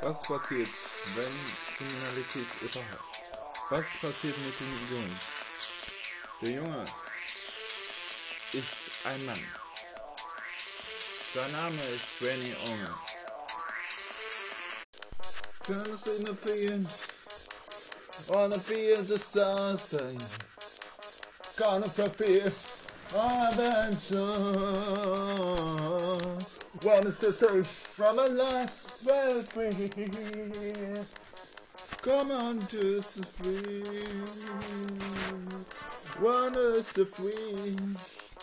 Was passiert, wenn Kriminalität überhaupt? Was passiert mit dem Jungen? Der Junge ist ein Mann. Sein Name ist Benny Unger. Turns in the field, on the field of sunshine. Gonna fulfill adventure. Wanna set from a life well free. Come on to the free. Run us the free.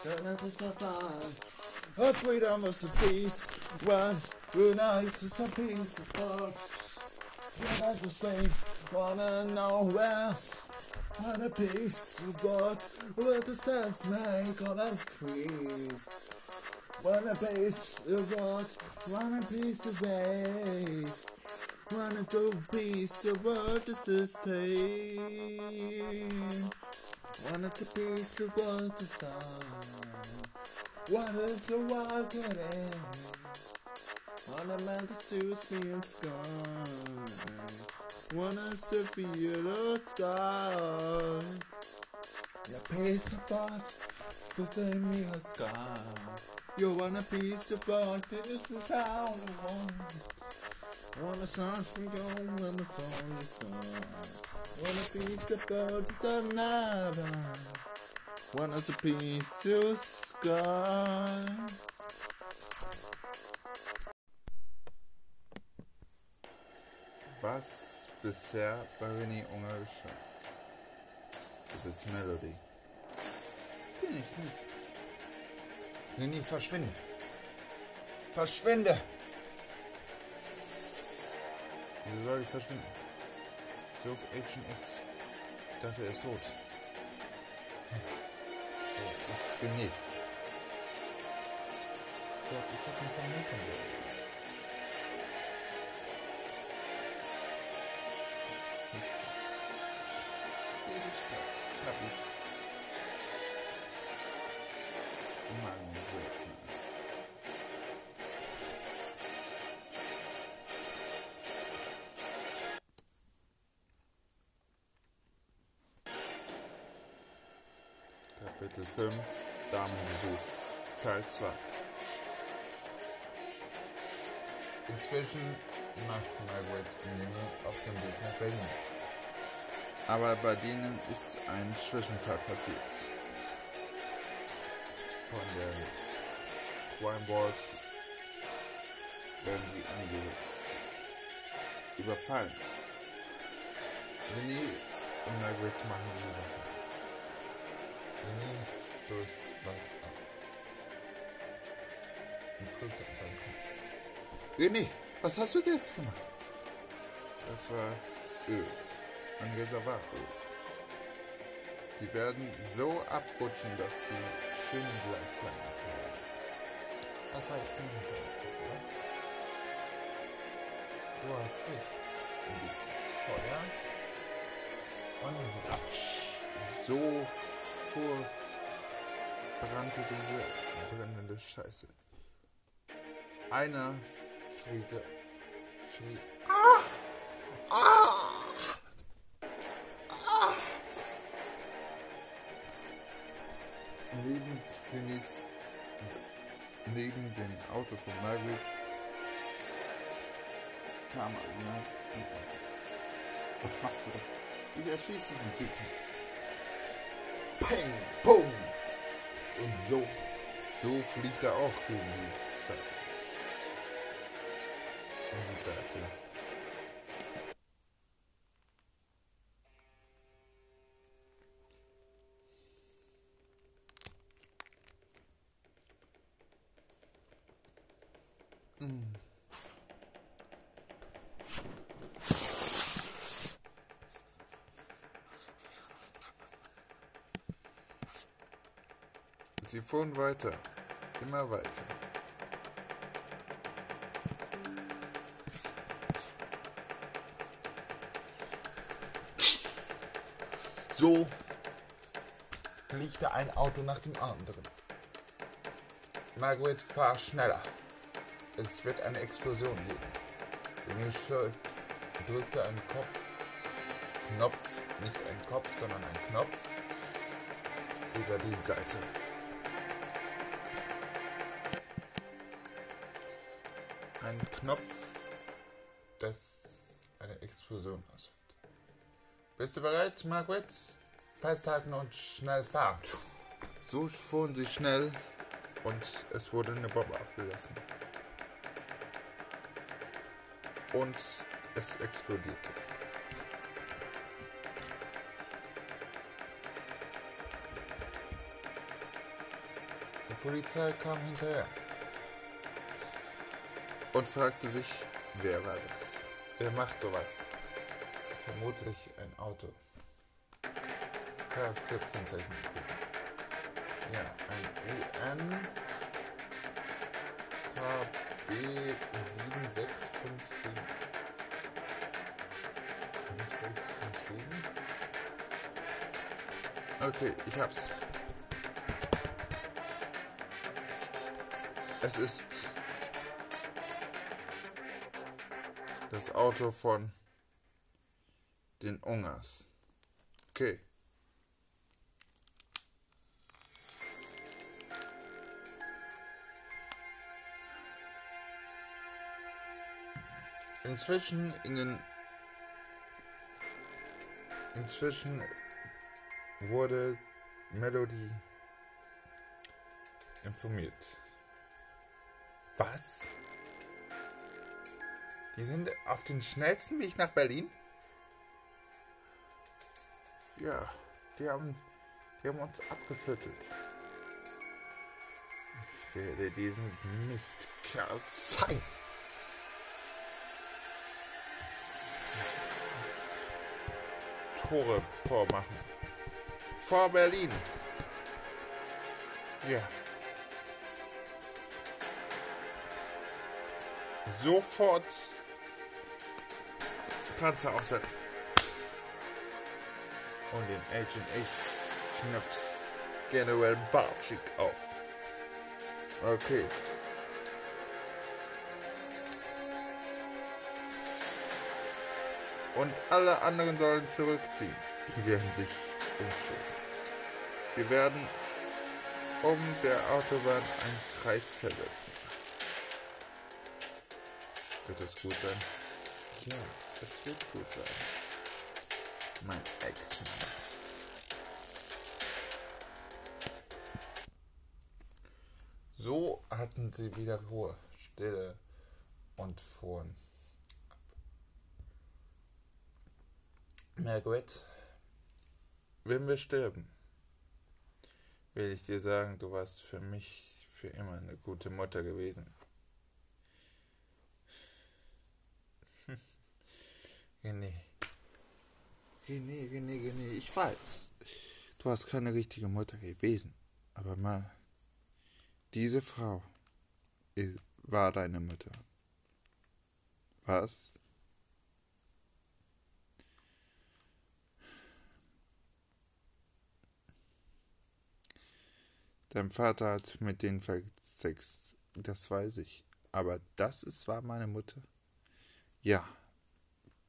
Don't let us suffer. Our freedom is the peace. Run, unite is a peace of thought. Give us the strength. Wanna know where? And a peace of God. Let us self make all us peace. Wanna face the world, wanna piece of face. Wanna go piece of world to sustain. Wanna to piece of world to find. Wanna to walk it in. man to melt the and sky. Wanna surf you look sky. Your piece of thought within me a sky. You want a piece of art, this is how I want. Want a song from you when the song is gone. Want a piece of art, it's another. Want us a piece of sky. Was bisher bei René Unger geschah. Du bist Melody. Bin ich nicht. René, verschwinde. Verschwinde! Wieso soll ich verschwinden? Zurück Agent X. Ich dachte, er ist tot. Wo ist René? Ich glaub, ich hab ihn vermutet. Kapitel 5 Damenbesuch Teil 2 Inzwischen macht Margaret Mini auf dem Weg nach Berlin. Aber bei denen ist ein Zwischenfall passiert. Von der Crime werden sie angesetzt. Überfallen. René und Margaret machen sie Überfall. René stößt was ab. Und drückt auf seinen Kopf. René, was hast du jetzt gemacht? Das war Öl. Ein Reservatöl. Die werden so abrutschen, dass sie schön gleich bleiben können. Das war jetzt nicht oder? Du hast recht. Ein bisschen Feuer. Und Ratsch. So vor brannte diese brennende Scheiße. Einer schrie, schrie neben Finis, neben dem Auto von Margaret kam einer. Was machst du da? Ich erschieße diesen Typen. Peng, pum. Und so, so fliegt er auch gegen die Seite. Und die Seite. Sie fuhren weiter, immer weiter. So fliegte ein Auto nach dem anderen. Margaret, fahr schneller. Es wird eine Explosion geben. Michel drückte einen Kopf, Knopf, nicht ein Kopf, sondern ein Knopf über die Seite. Ein Knopf, das eine Explosion auslöst. Bist du bereit, Margaret? Festhalten und schnell fahren. So fuhren sie schnell und es wurde eine Bombe abgelassen. Und es explodierte. Die Polizei kam hinterher. Und fragte sich, wer war das? Wer macht sowas? Vermutlich ein Auto. Prüfen. Ja, ein UN KB 7657. 7657? Okay, ich hab's. Es ist das Auto von den Ungers. Okay. Inzwischen in den Inzwischen wurde Melody informiert. Was? Die sind auf den schnellsten Weg nach Berlin? Ja, die haben, die haben uns abgeschüttelt. Ich werde diesen Mistkerl zeigen. Tore vormachen. Vor Berlin. Ja. Sofort Panzer aufsetzen. Und den Agent H schnappt General Barczyk auf. Okay. Und alle anderen sollen zurückziehen. Die werden sich umstellen. Wir werden um der Autobahn einen Kreis versetzen. Wird das gut sein? Ja, das wird gut sein. Mein Ex-Mann. So hatten sie wieder Ruhe, Stille und fuhren ab. Margaret, Wenn wir sterben, will ich dir sagen, du warst für mich für immer eine gute Mutter gewesen. René. René, René, René, ich weiß. Du hast keine richtige Mutter gewesen. Aber mal, diese Frau war deine Mutter. Was? Dein Vater hat mit denen versext, das weiß ich. Aber das ist war meine Mutter? Ja.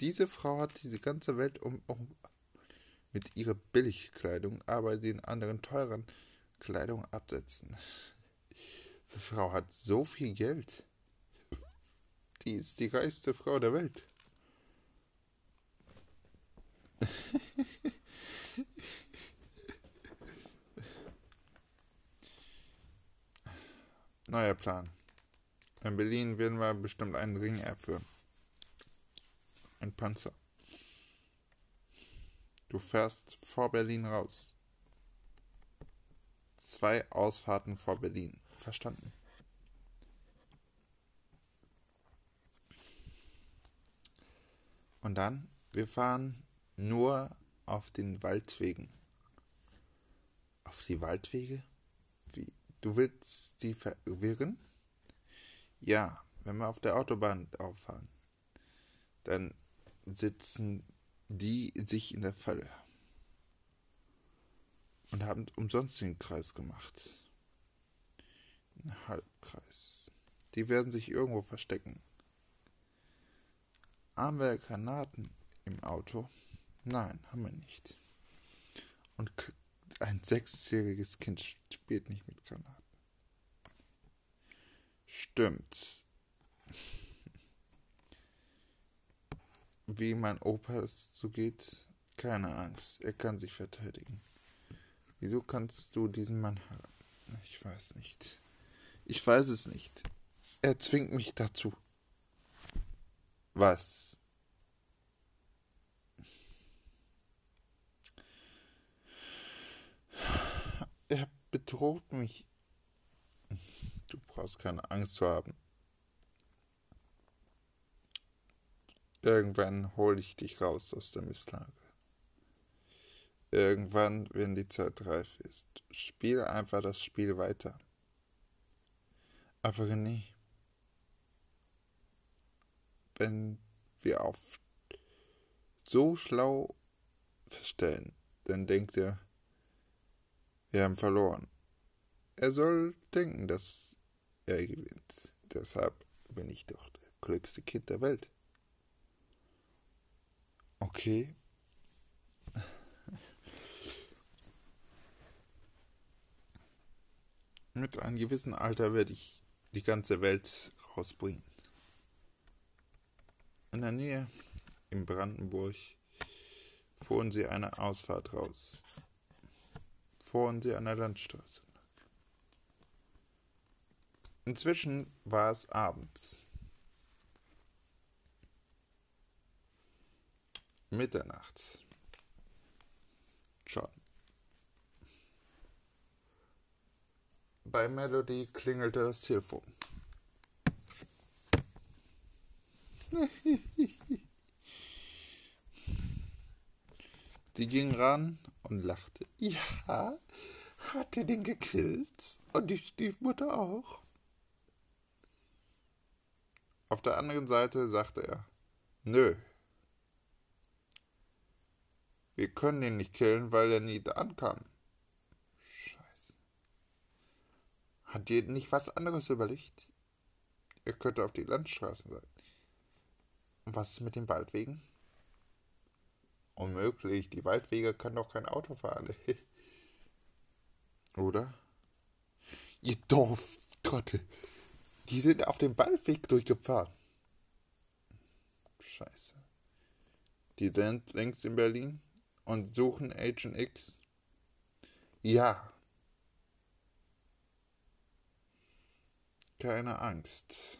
Diese Frau hat diese ganze Welt um, um mit ihrer Billigkleidung, aber den anderen teuren Kleidung absetzen. Diese Frau hat so viel Geld. Die ist die reichste Frau der Welt. Neuer Plan. In Berlin werden wir bestimmt einen Ring erführen. Ein Panzer. Du fährst vor Berlin raus. Zwei Ausfahrten vor Berlin. Verstanden? Und dann, wir fahren nur auf den Waldwegen. Auf die Waldwege? Wie? Du willst die verwirren? Ja, wenn wir auf der Autobahn auffahren, dann sitzen die sich in der Falle und haben umsonst den Kreis gemacht. Ein Halbkreis. Die werden sich irgendwo verstecken. haben wir Granaten im Auto? Nein, haben wir nicht. Und ein sechsjähriges Kind spielt nicht mit Granaten. Stimmt. Wie mein Opa es zugeht, keine Angst, er kann sich verteidigen. Wieso kannst du diesen Mann haben? Ich weiß nicht. Ich weiß es nicht. Er zwingt mich dazu. Was? Er bedroht mich. Du brauchst keine Angst zu haben. Irgendwann hole ich dich raus aus der Misslage. Irgendwann, wenn die Zeit reif ist. Spiel einfach das Spiel weiter. Aber René, wenn wir auf so schlau verstellen, dann denkt er, wir haben verloren. Er soll denken, dass er gewinnt. Deshalb bin ich doch der glücklichste Kind der Welt. Okay. Mit einem gewissen Alter werde ich die ganze Welt rausbringen. In der Nähe, in Brandenburg, fuhren sie eine Ausfahrt raus. Fuhren sie an der Landstraße. Inzwischen war es abends. Mitternacht. Schon. Bei Melody klingelte das Telefon. Die ging ran und lachte. Ja, hat er den gekillt? Und die Stiefmutter auch? Auf der anderen Seite sagte er, nö. Wir können ihn nicht killen, weil er nie da ankam. Scheiße. Hat ihr nicht was anderes überlegt? Er könnte auf die Landstraßen sein. Und was ist mit den Waldwegen? Unmöglich, die Waldwege kann doch kein Auto fahren. Oder? Ihr Dorftrottel. Die sind auf dem Waldweg durchgefahren. Scheiße. Die sind längst in Berlin und suchen Agent X. Ja. Keine Angst.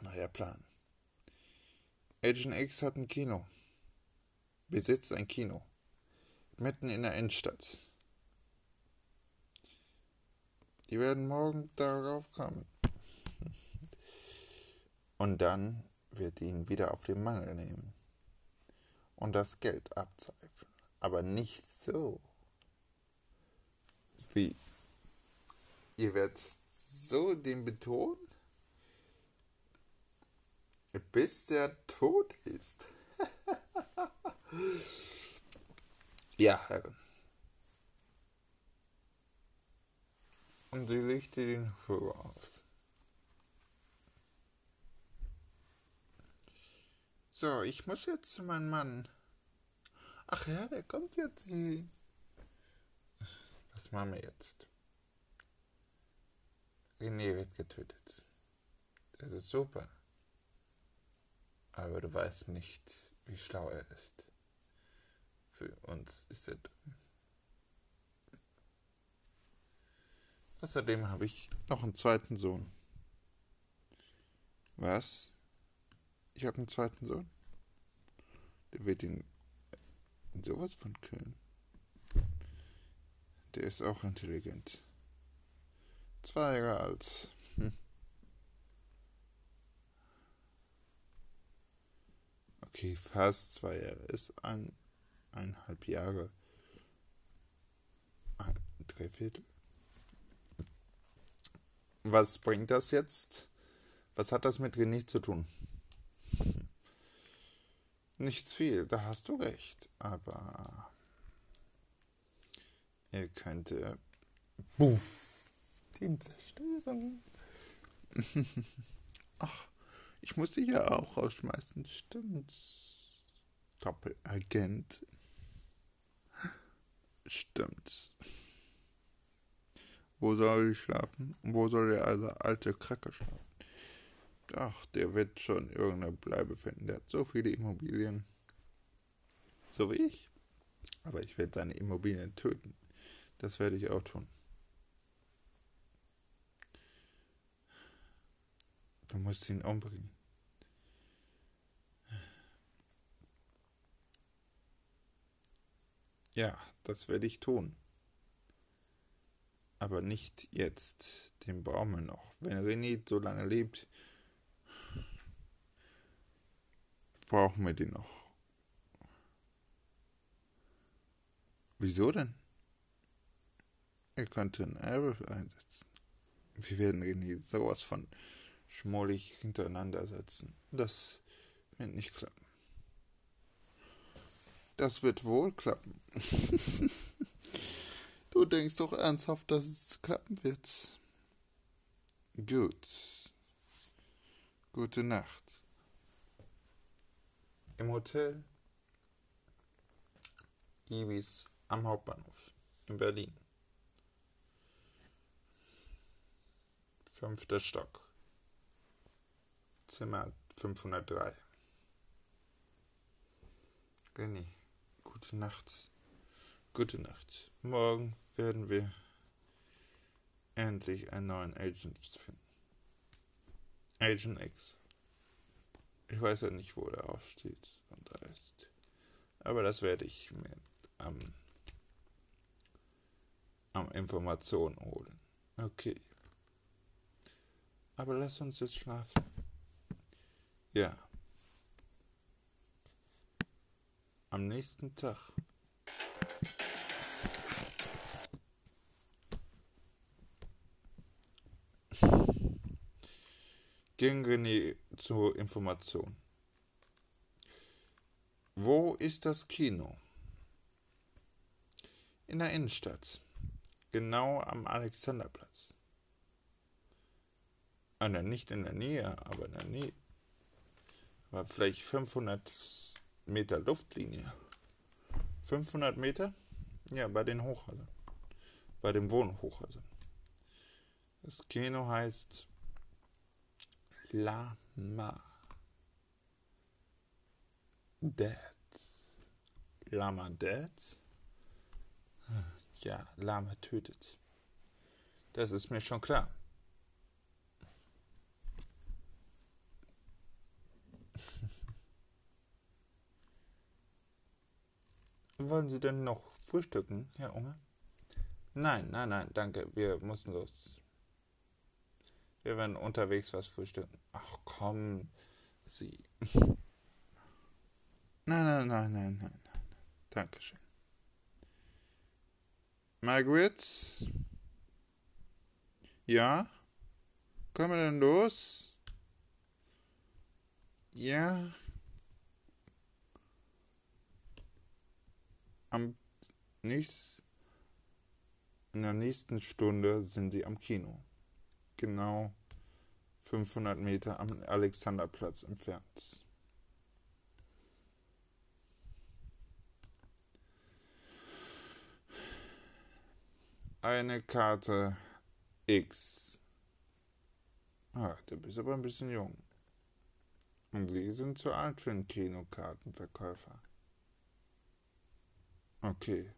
Neuer Plan. Agent X hat ein Kino. Besitzt ein Kino. Mitten in der Innenstadt. Die werden morgen darauf kommen. Und dann wird ihn wieder auf den Mangel nehmen. Und das Geld abzweifeln. Aber nicht so. Wie? Ihr werdet so den betonen? Bis der tot ist. ja, Herren. Und sie legte den Schuh auf. So, ich muss jetzt zu meinem Mann. Ach ja, der kommt jetzt. Was machen wir jetzt? René wird getötet. Das ist super aber du weißt nicht, wie schlau er ist. Für uns ist er dumm. Außerdem habe ich noch einen zweiten Sohn. Was? Ich habe einen zweiten Sohn? Der wird ihn sowas von killen. Der ist auch intelligent. Zwei Jahre alt. Hm. okay, fast zwei Jahre, ist ein, eineinhalb Jahre, ein Dreiviertel. Was bringt das jetzt? Was hat das mit René zu tun? Nichts viel, da hast du recht, aber er könnte Buff, den zerstören. Ach, Ich muss dich ja auch rausschmeißen, stimmt's? Doppelagent. Stimmt's. Wo soll ich schlafen? Wo soll der alte Kracke schlafen? Ach, der wird schon irgendeine Bleibe finden. Der hat so viele Immobilien. So wie ich. Aber ich werde seine Immobilien töten. Das werde ich auch tun. Du musst ihn umbringen. Ja, das werde ich tun. Aber nicht jetzt, den Baumel noch. Wenn René so lange lebt, brauchen wir den noch. Wieso denn? Er könnte einen Arrow einsetzen. Wir werden René sowas von schmollig hintereinander setzen. Das wird nicht klappen. Das wird wohl klappen. du denkst doch ernsthaft, dass es klappen wird. Gut. Gute Nacht. Im Hotel Ibis am Hauptbahnhof in Berlin. Fünfter Stock. Zimmer 503. Renny, gute Nacht. Gute Nacht. Morgen werden wir endlich einen neuen Agent finden. Agent X. Ich weiß ja nicht, wo der aufsteht ist. Aber das werde ich mir am, am Information holen. Okay. Aber lass uns jetzt schlafen. Ja. Am nächsten Tag. Ging René zur Information. Wo ist das Kino? In der Innenstadt. Genau am Alexanderplatz. Also nicht in der Nähe, aber in der Nähe. War vielleicht 500 Meter Luftlinie. 500 Meter? Ja, bei den Hochhäusern. Bei dem Wohnhochhäusern. Das Kino heißt Lama Dads. Lama Dads? Ja, Lama tötet. Das ist mir schon klar. Wollen Sie denn noch frühstücken, Herr Unge? Nein, nein, nein, danke. Wir müssen los. Wir werden unterwegs was frühstücken. Ach komm, Sie. Nein, nein, nein, nein, nein. Dankeschön. Margaret? Ja? Können wir denn los? Ja. Am nächsten, in der nächsten Stunde sind sie am Kino. Genau 500 Meter am Alexanderplatz entfernt. Eine Karte X. Ah, du bist aber ein bisschen jung. Und Sie sind zu alt für einen Kinokartenverkäufer. Okay.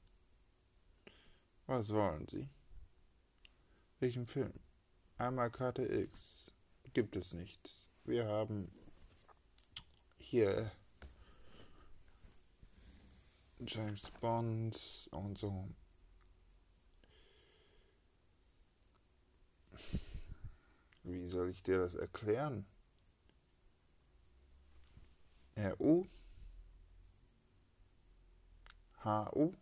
Was wollen Sie? Welchen Film? Einmal Karte X. Gibt es nicht. Wir haben hier James Bond und so. Wie soll ich dir das erklären? RU HU,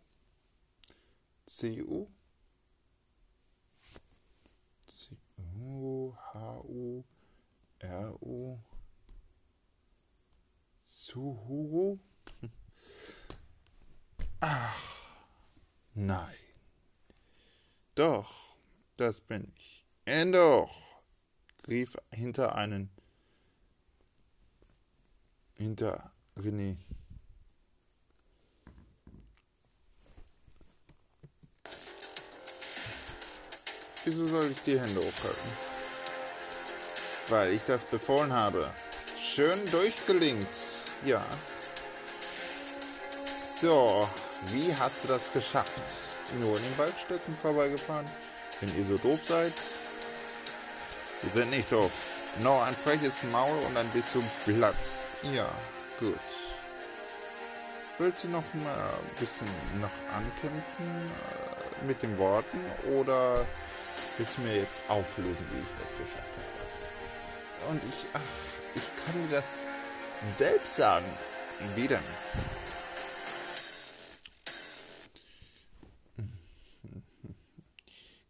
CU, CU, HU, RU, Suhuru. Ach, nein. Doch, das bin ich. Äh, doch, rief hinter einen hinter René. Wieso soll ich die Hände hochhalten? Weil ich das befohlen habe. Schön durchgelingt. Ja. So, wie hast du das geschafft? Nur in den Waldstücken vorbeigefahren? Wenn ihr so doof seid? Wir sind nicht doof. Noch ein freches Maul und bist du platt. Ja, gut. Willst du noch mal ein bisschen noch ankämpfen äh, mit den Worten oder willst du mir jetzt auflösen, wie ich das geschafft habe? Und ich, ach, ich kann dir das selbst sagen. Wie denn?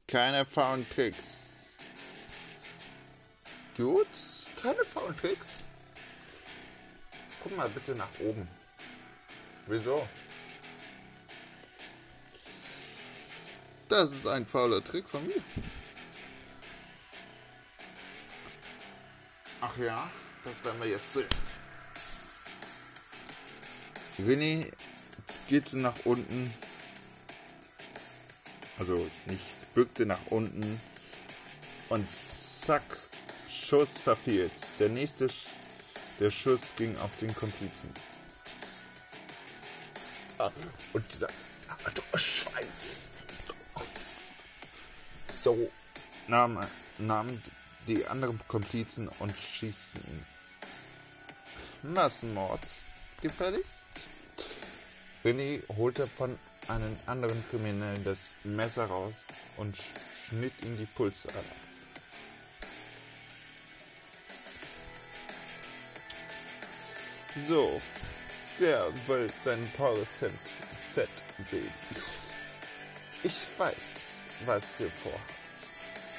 Keine faulen Tricks. Gut, keine faulen Tricks. Guck mal bitte nach oben. Wieso? Das ist ein fauler Trick von mir. Ach ja, das werden wir jetzt sehen. Winnie geht nach unten. Also nicht bückte nach unten. Und zack, Schuss verfehlt. Der nächste Sch der Schuss ging auf den Komplizen. Ah, und dieser oh, Schwein. So nahmen, nahmen die anderen Komplizen und schießten ihn. Massenmord gefälligst? René holte von einem anderen Kriminellen das Messer raus und schnitt ihm die Pulsader. So, wer will sein teures Fett sehen? Ich weiß, was hier vor.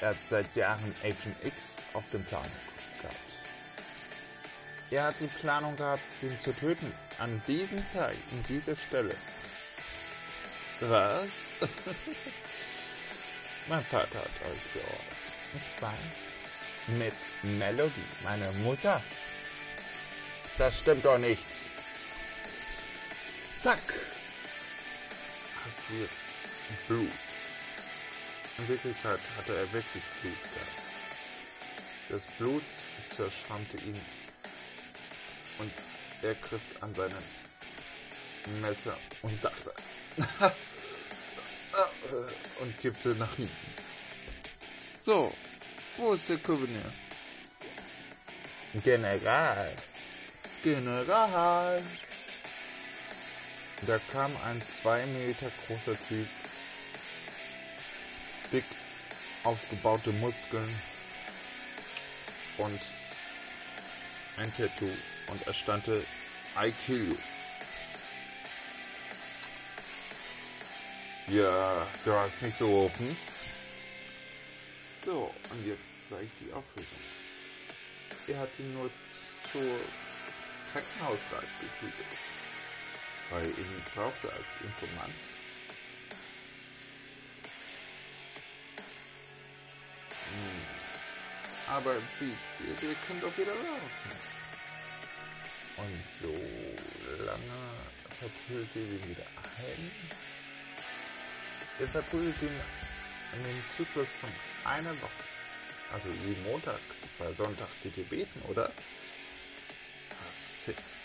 Er hat seit Jahren Agent X auf dem Plan gehabt. Er hat die Planung gehabt, ihn zu töten. An diesem Tag, in dieser Stelle. Was? mein Vater hat euch geordert. Nicht wahr? Mit Melody, meine Mutter. Das stimmt doch nicht. Zack. Hast du jetzt Blut? In Wirklichkeit hatte er wirklich Blut gehabt. Das Blut zerschrammte ihn und er griff an seinem Messer und dachte und kippte nach hinten. So, wo ist der Gouverneur? General. General. Da kam ein zwei Meter großer Typ, dick aufgebaute Muskeln und ein Tattoo und er stande I kill you. Ja, du hast mich gerufen. So, und jetzt zeige ich die Auflösung. Er hat ihn nur zur Krankenhausreise geführt, weil er ihn brauchte als Informant. Hm. Aber sie, ihr könnt doch wieder laufen. Und so lange verprügelt ihr ihn wieder ein. Ihr verprügelt ihn in den Zyklus von einer Woche. Also jeden Montag, weil Sonntag geht ihr beten, oder? Rassist.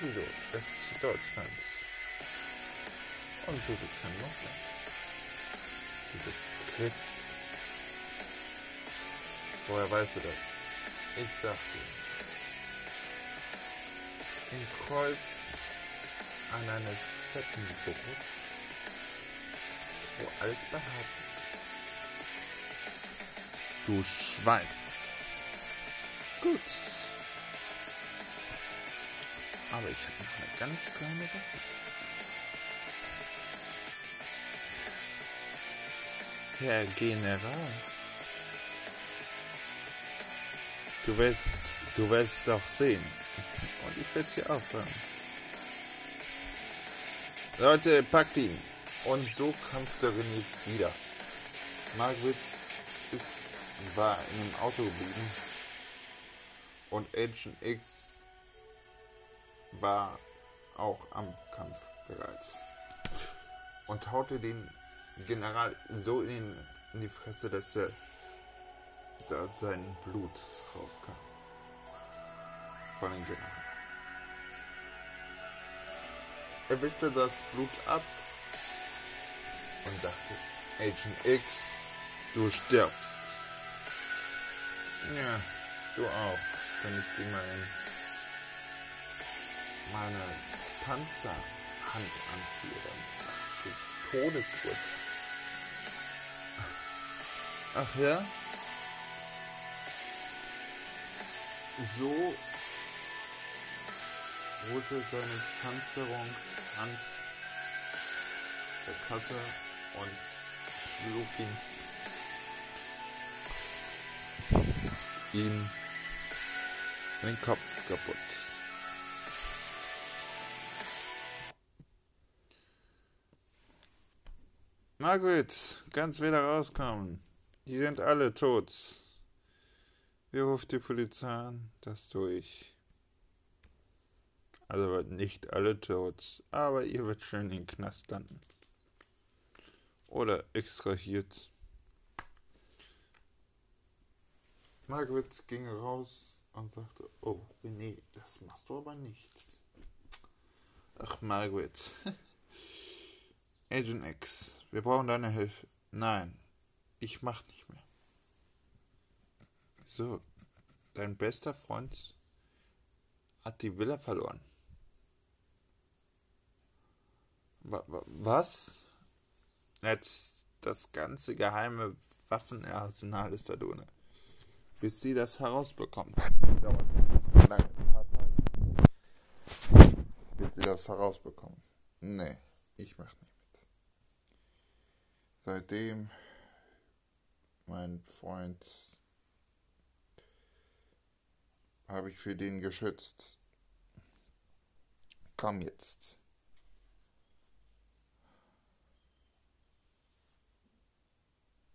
Wieso? Das ist Deutschland. Und du bist kein Muslim. Du bist Christ. Woher weißt du das? Ich sag dir. Im Kreuz an einer fetten Brust, wo alles behaart Du Schwein. Gut. Aber ich habe noch eine ganz kleine Sache. Herr General. Du wirst, du wirst doch sehen. Und ich werde sie aufhören. Leute, packt ihn. Und so kämpfte René wieder. Margaret ist, war in dem Auto geblieben Und Agent X war auch am Kampf bereits. Und haute den General so in, den, die Fresse, dass er da sein Blut rauskam. Von dem General. Er wischte das Blut ab und dachte, Agent X, du stirbst. Ja, du auch, wenn ich dir mal in meine Panzerhand anziehe, dann Todesurteil. Ach ja? So holte seine Panzerung an der Kasse und schlug ihn ihm den Kopf kaputt. Margaret, kannst wieder rauskommen. Die sind alle tot. Wie ruft die Polizei an? Das tue ich. Also nicht alle tot, aber ihr wird schön in den Knast landen. Oder extrahiert. Margaret ging raus und sagte, oh, nee, das machst du aber nicht. Ach, Margaret. Agent X, wir brauchen deine Hilfe. Nein, ich mach nicht mehr. So, dein bester Freund hat die Villa verloren. Was? Jetzt das ganze geheime Waffenarsenal ist da drin. Bis sie das herausbekommt. Dauert lange, ein paar Tage. Bis sie das herausbekommen. Nee, ich mach nicht mit. Seitdem mein Freund habe ich für den geschützt. Komm jetzt.